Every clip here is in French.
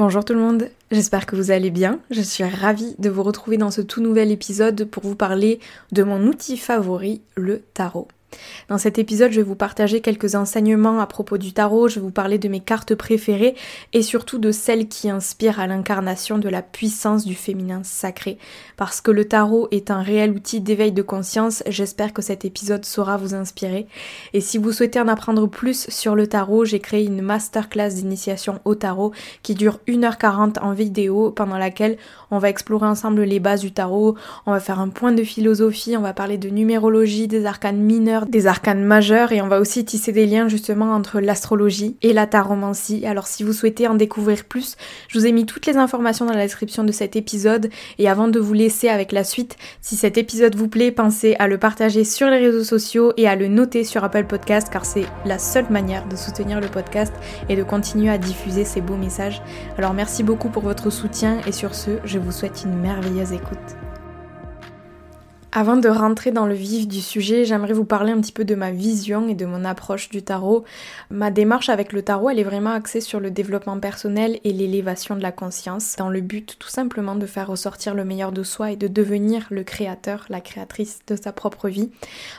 Bonjour tout le monde, j'espère que vous allez bien. Je suis ravie de vous retrouver dans ce tout nouvel épisode pour vous parler de mon outil favori, le tarot. Dans cet épisode, je vais vous partager quelques enseignements à propos du tarot, je vais vous parler de mes cartes préférées et surtout de celles qui inspirent à l'incarnation de la puissance du féminin sacré. Parce que le tarot est un réel outil d'éveil de conscience, j'espère que cet épisode saura vous inspirer. Et si vous souhaitez en apprendre plus sur le tarot, j'ai créé une masterclass d'initiation au tarot qui dure 1h40 en vidéo pendant laquelle on va explorer ensemble les bases du tarot, on va faire un point de philosophie, on va parler de numérologie, des arcanes des arcanes majeurs et on va aussi tisser des liens justement entre l'astrologie et la taromancie. Alors si vous souhaitez en découvrir plus, je vous ai mis toutes les informations dans la description de cet épisode et avant de vous laisser avec la suite, si cet épisode vous plaît, pensez à le partager sur les réseaux sociaux et à le noter sur Apple Podcast car c'est la seule manière de soutenir le podcast et de continuer à diffuser ces beaux messages. Alors merci beaucoup pour votre soutien et sur ce, je vous souhaite une merveilleuse écoute. Avant de rentrer dans le vif du sujet, j'aimerais vous parler un petit peu de ma vision et de mon approche du tarot. Ma démarche avec le tarot, elle est vraiment axée sur le développement personnel et l'élévation de la conscience, dans le but tout simplement de faire ressortir le meilleur de soi et de devenir le créateur, la créatrice de sa propre vie.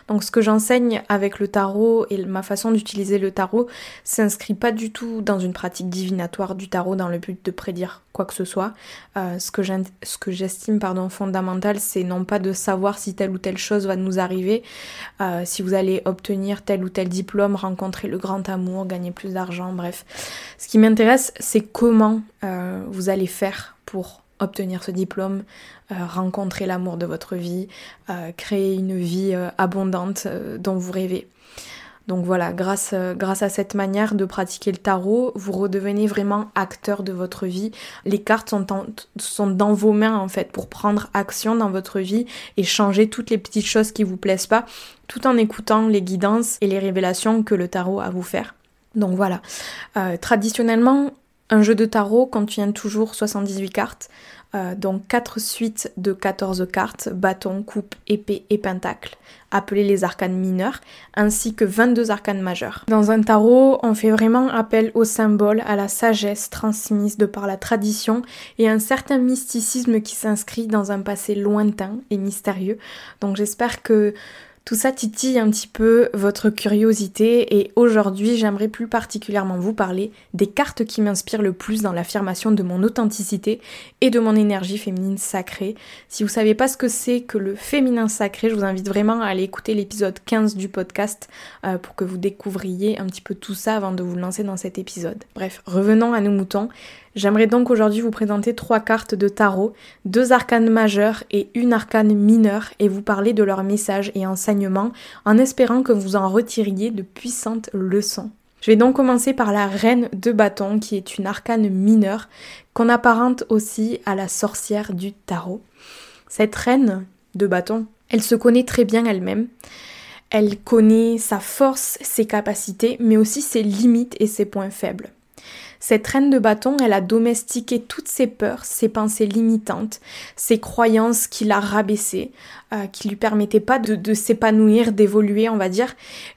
Donc ce que j'enseigne avec le tarot et ma façon d'utiliser le tarot s'inscrit pas du tout dans une pratique divinatoire du tarot dans le but de prédire quoi que ce soit. Euh, ce que j'estime fondamental, c'est non pas de savoir si telle ou telle chose va nous arriver, euh, si vous allez obtenir tel ou tel diplôme, rencontrer le grand amour, gagner plus d'argent, bref. Ce qui m'intéresse, c'est comment euh, vous allez faire pour obtenir ce diplôme, rencontrer l'amour de votre vie, créer une vie abondante dont vous rêvez. Donc voilà, grâce, euh, grâce à cette manière de pratiquer le tarot, vous redevenez vraiment acteur de votre vie. Les cartes sont, dans vos mains en fait pour prendre action dans votre vie et changer toutes les petites choses qui vous plaisent pas, tout en écoutant les guidances et les révélations que le tarot a à vous faire. Donc voilà, euh, traditionnellement, un jeu de tarot contient toujours 78 cartes. Euh, donc 4 suites de 14 cartes, bâton, coupe, épée et pentacle, appelées les arcanes mineurs, ainsi que 22 arcanes majeurs. Dans un tarot, on fait vraiment appel au symbole, à la sagesse transmise de par la tradition et un certain mysticisme qui s'inscrit dans un passé lointain et mystérieux. Donc j'espère que tout ça titille un petit peu votre curiosité et aujourd'hui j'aimerais plus particulièrement vous parler des cartes qui m'inspirent le plus dans l'affirmation de mon authenticité et de mon énergie féminine sacrée. Si vous savez pas ce que c'est que le féminin sacré, je vous invite vraiment à aller écouter l'épisode 15 du podcast euh, pour que vous découvriez un petit peu tout ça avant de vous lancer dans cet épisode. Bref, revenons à nos moutons. J'aimerais donc aujourd'hui vous présenter trois cartes de tarot, deux arcanes majeures et une arcane mineure et vous parler de leurs messages et enseignements en espérant que vous en retiriez de puissantes leçons. Je vais donc commencer par la reine de bâton qui est une arcane mineure qu'on apparente aussi à la sorcière du tarot. Cette reine de bâton, elle se connaît très bien elle-même. Elle connaît sa force, ses capacités, mais aussi ses limites et ses points faibles. Cette reine de bâton, elle a domestiqué toutes ses peurs, ses pensées limitantes, ses croyances qui l'a rabaissée, euh, qui lui permettaient pas de, s'épanouir, d'évoluer, on va dire.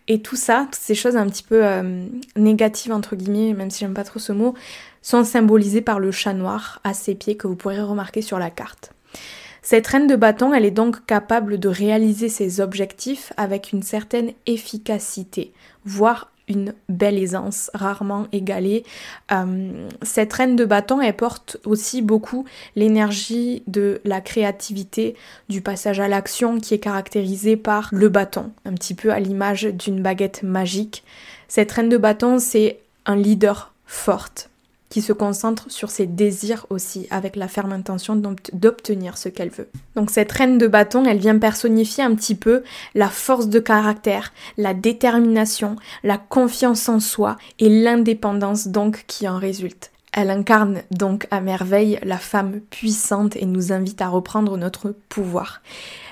Et tout ça, toutes ces choses un petit peu euh, négatives, entre guillemets, même si j'aime pas trop ce mot, sont symbolisées par le chat noir à ses pieds que vous pourrez remarquer sur la carte. Cette reine de bâton, elle est donc capable de réaliser ses objectifs avec une certaine efficacité, voire une belle aisance rarement égalée. Euh, cette reine de bâton, elle porte aussi beaucoup l'énergie de la créativité, du passage à l'action qui est caractérisé par le bâton, un petit peu à l'image d'une baguette magique. Cette reine de bâton, c'est un leader forte qui se concentre sur ses désirs aussi, avec la ferme intention d'obtenir ce qu'elle veut. Donc cette reine de bâton, elle vient personnifier un petit peu la force de caractère, la détermination, la confiance en soi et l'indépendance donc qui en résulte. Elle incarne donc à merveille la femme puissante et nous invite à reprendre notre pouvoir.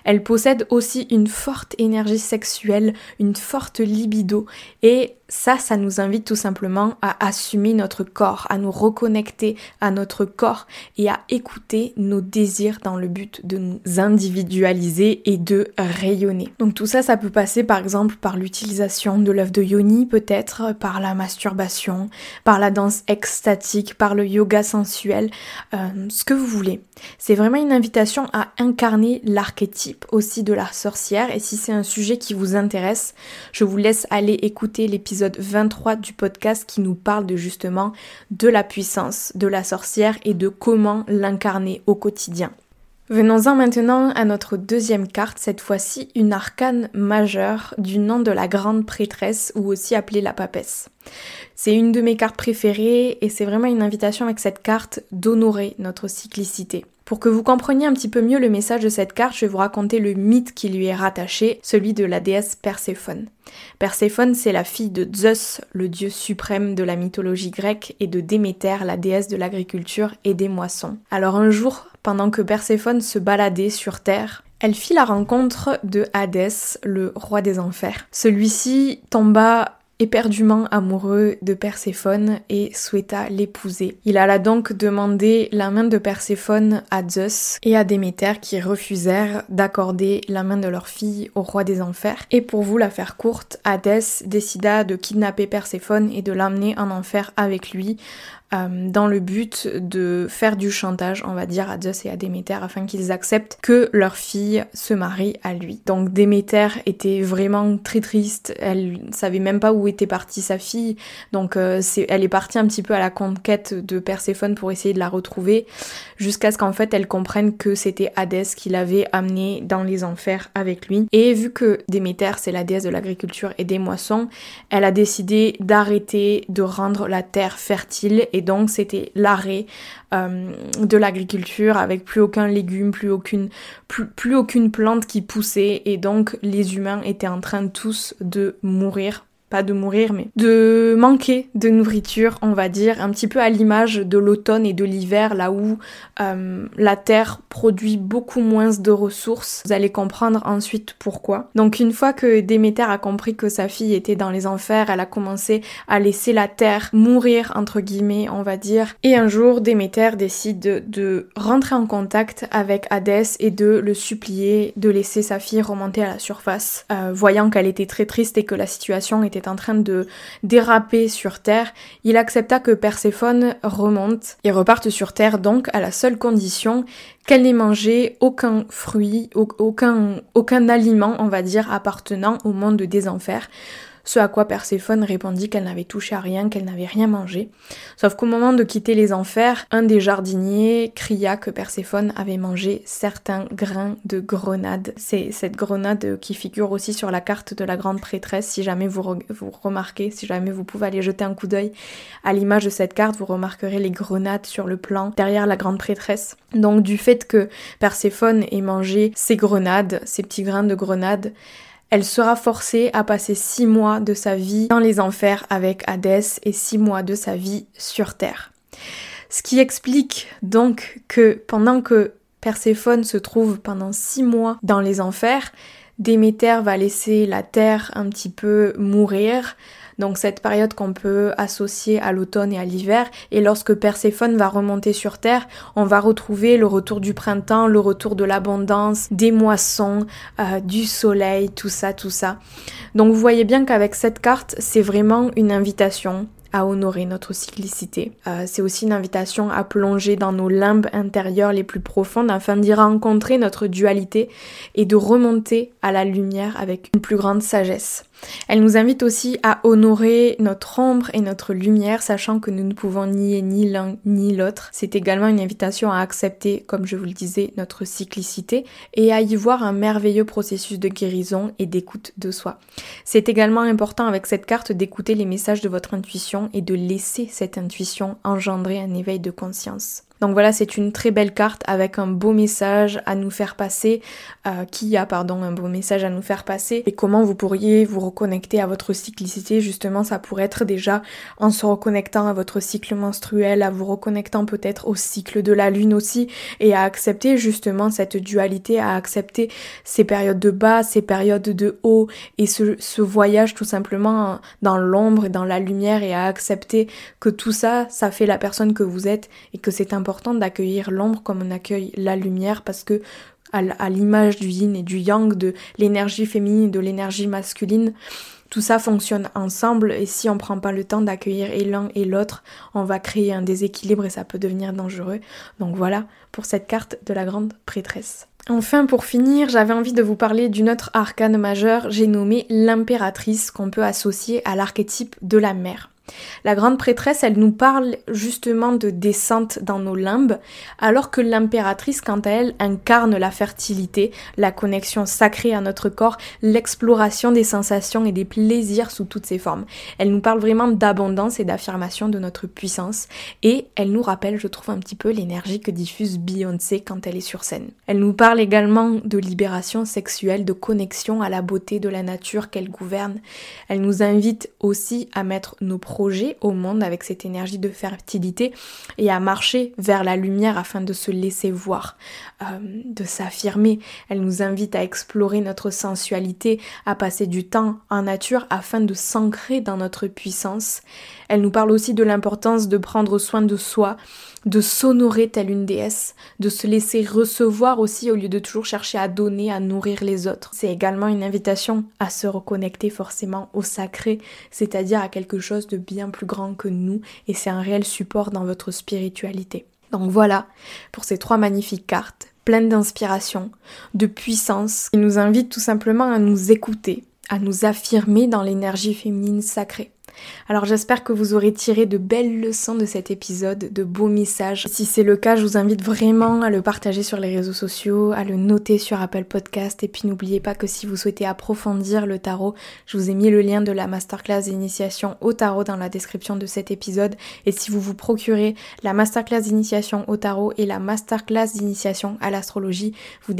Elle possède aussi une forte énergie sexuelle, une forte libido et ça, ça nous invite tout simplement à assumer notre corps, à nous reconnecter à notre corps et à écouter nos désirs dans le but de nous individualiser et de rayonner. Donc tout ça, ça peut passer par exemple par l'utilisation de l'œuf de yoni, peut-être par la masturbation, par la danse extatique, par le yoga sensuel, euh, ce que vous voulez. C'est vraiment une invitation à incarner l'archétype aussi de la sorcière et si c'est un sujet qui vous intéresse, je vous laisse aller écouter l'épisode 23 du podcast qui nous parle de justement de la puissance de la sorcière et de comment l'incarner au quotidien. Venons-en maintenant à notre deuxième carte, cette fois-ci une arcane majeure du nom de la grande prêtresse ou aussi appelée la papesse. C'est une de mes cartes préférées et c'est vraiment une invitation avec cette carte d'honorer notre cyclicité. Pour que vous compreniez un petit peu mieux le message de cette carte, je vais vous raconter le mythe qui lui est rattaché, celui de la déesse Perséphone. Perséphone, c'est la fille de Zeus, le dieu suprême de la mythologie grecque, et de Déméter, la déesse de l'agriculture et des moissons. Alors un jour, pendant que Perséphone se baladait sur Terre, elle fit la rencontre de Hadès, le roi des enfers. Celui-ci tomba éperdument amoureux de Perséphone et souhaita l'épouser. Il alla donc demander la main de Perséphone à Zeus et à Déméter qui refusèrent d'accorder la main de leur fille au roi des enfers. Et pour vous la faire courte, Hadès décida de kidnapper Perséphone et de l'emmener en enfer avec lui euh, dans le but de faire du chantage, on va dire, à Zeus et à Déméter afin qu'ils acceptent que leur fille se marie à lui. Donc Déméter était vraiment très triste, elle savait même pas où était partie sa fille, donc euh, elle est partie un petit peu à la conquête de Perséphone pour essayer de la retrouver, jusqu'à ce qu'en fait elle comprenne que c'était Hadès qui l'avait amenée dans les enfers avec lui. Et vu que Déméter c'est la déesse de l'agriculture et des moissons, elle a décidé d'arrêter de rendre la terre fertile et donc c'était l'arrêt euh, de l'agriculture avec plus aucun légume, plus aucune plante qui poussait. Et donc les humains étaient en train tous de mourir de mourir, mais de manquer de nourriture, on va dire, un petit peu à l'image de l'automne et de l'hiver, là où euh, la terre produit beaucoup moins de ressources. Vous allez comprendre ensuite pourquoi. Donc une fois que Déméter a compris que sa fille était dans les enfers, elle a commencé à laisser la terre mourir, entre guillemets, on va dire. Et un jour, Déméter décide de, rentrer en contact avec Hadès et de le supplier de laisser sa fille remonter à la surface, euh, voyant qu'elle était très triste et que la situation était en train de déraper sur Terre, il accepta que Perséphone remonte et reparte sur Terre donc à la seule condition qu'elle n'ait mangé aucun fruit, aucun, aucun aliment, on va dire, appartenant au monde des enfers. Ce à quoi Perséphone répondit qu'elle n'avait touché à rien, qu'elle n'avait rien mangé. Sauf qu'au moment de quitter les enfers, un des jardiniers cria que Perséphone avait mangé certains grains de grenade. C'est cette grenade qui figure aussi sur la carte de la grande prêtresse. Si jamais vous, vous remarquez, si jamais vous pouvez aller jeter un coup d'œil à l'image de cette carte, vous remarquerez les grenades sur le plan derrière la grande prêtresse. Donc du fait que Perséphone ait mangé ces grenades, ces petits grains de grenade, elle sera forcée à passer six mois de sa vie dans les enfers avec Hadès et six mois de sa vie sur Terre. Ce qui explique donc que pendant que Perséphone se trouve pendant six mois dans les enfers, Déméter va laisser la terre un petit peu mourir, donc cette période qu'on peut associer à l'automne et à l'hiver. Et lorsque Perséphone va remonter sur Terre, on va retrouver le retour du printemps, le retour de l'abondance, des moissons, euh, du soleil, tout ça, tout ça. Donc vous voyez bien qu'avec cette carte, c'est vraiment une invitation à honorer notre cyclicité. Euh, c'est aussi une invitation à plonger dans nos limbes intérieures les plus profondes afin d'y rencontrer notre dualité et de remonter à la lumière avec une plus grande sagesse. Elle nous invite aussi à honorer notre ombre et notre lumière, sachant que nous ne pouvons nier ni l'un ni l'autre. C'est également une invitation à accepter, comme je vous le disais, notre cyclicité et à y voir un merveilleux processus de guérison et d'écoute de soi. C'est également important avec cette carte d'écouter les messages de votre intuition et de laisser cette intuition engendrer un éveil de conscience. Donc voilà, c'est une très belle carte avec un beau message à nous faire passer, euh, qui a pardon un beau message à nous faire passer et comment vous pourriez vous reconnecter à votre cyclicité? Justement, ça pourrait être déjà en se reconnectant à votre cycle menstruel, à vous reconnectant peut-être au cycle de la lune aussi et à accepter justement cette dualité, à accepter ces périodes de bas, ces périodes de haut et ce, ce voyage tout simplement dans l'ombre et dans la lumière et à accepter que tout ça, ça fait la personne que vous êtes et que c'est important d'accueillir l'ombre comme on accueille la lumière parce que à l'image du yin et du yang, de l'énergie féminine et de l'énergie masculine, tout ça fonctionne ensemble et si on prend pas le temps d'accueillir et l'un et l'autre, on va créer un déséquilibre et ça peut devenir dangereux. Donc voilà pour cette carte de la grande prêtresse. Enfin, pour finir, j'avais envie de vous parler d'une autre arcane majeure, j'ai nommé l'impératrice qu'on peut associer à l'archétype de la mère. La grande prêtresse, elle nous parle justement de descente dans nos limbes, alors que l'impératrice, quant à elle, incarne la fertilité, la connexion sacrée à notre corps, l'exploration des sensations et des plaisirs sous toutes ses formes. Elle nous parle vraiment d'abondance et d'affirmation de notre puissance, et elle nous rappelle, je trouve, un petit peu l'énergie que diffuse Beyoncé quand elle est sur scène. Elle nous parle également de libération sexuelle, de connexion à la beauté de la nature qu'elle gouverne. Elle nous invite aussi à mettre nos projet au monde avec cette énergie de fertilité et à marcher vers la lumière afin de se laisser voir, euh, de s'affirmer. Elle nous invite à explorer notre sensualité, à passer du temps en nature afin de s'ancrer dans notre puissance. Elle nous parle aussi de l'importance de prendre soin de soi, de s'honorer telle une déesse, de se laisser recevoir aussi au lieu de toujours chercher à donner, à nourrir les autres. C'est également une invitation à se reconnecter forcément au sacré, c'est-à-dire à quelque chose de bien plus grand que nous et c'est un réel support dans votre spiritualité. Donc voilà pour ces trois magnifiques cartes, pleines d'inspiration, de puissance, qui nous invitent tout simplement à nous écouter, à nous affirmer dans l'énergie féminine sacrée. Alors j'espère que vous aurez tiré de belles leçons de cet épisode, de beaux messages. Si c'est le cas, je vous invite vraiment à le partager sur les réseaux sociaux, à le noter sur Apple Podcast et puis n'oubliez pas que si vous souhaitez approfondir le tarot, je vous ai mis le lien de la masterclass d'initiation au tarot dans la description de cet épisode et si vous vous procurez la masterclass d'initiation au tarot et la masterclass d'initiation à l'astrologie, vous,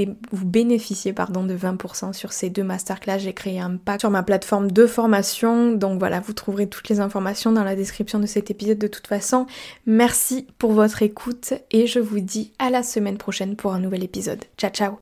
bénéficiez pardon de 20% sur ces deux masterclass. J'ai créé un pack sur ma plateforme de formation donc voilà, vous toutes les informations dans la description de cet épisode de toute façon. Merci pour votre écoute et je vous dis à la semaine prochaine pour un nouvel épisode. Ciao ciao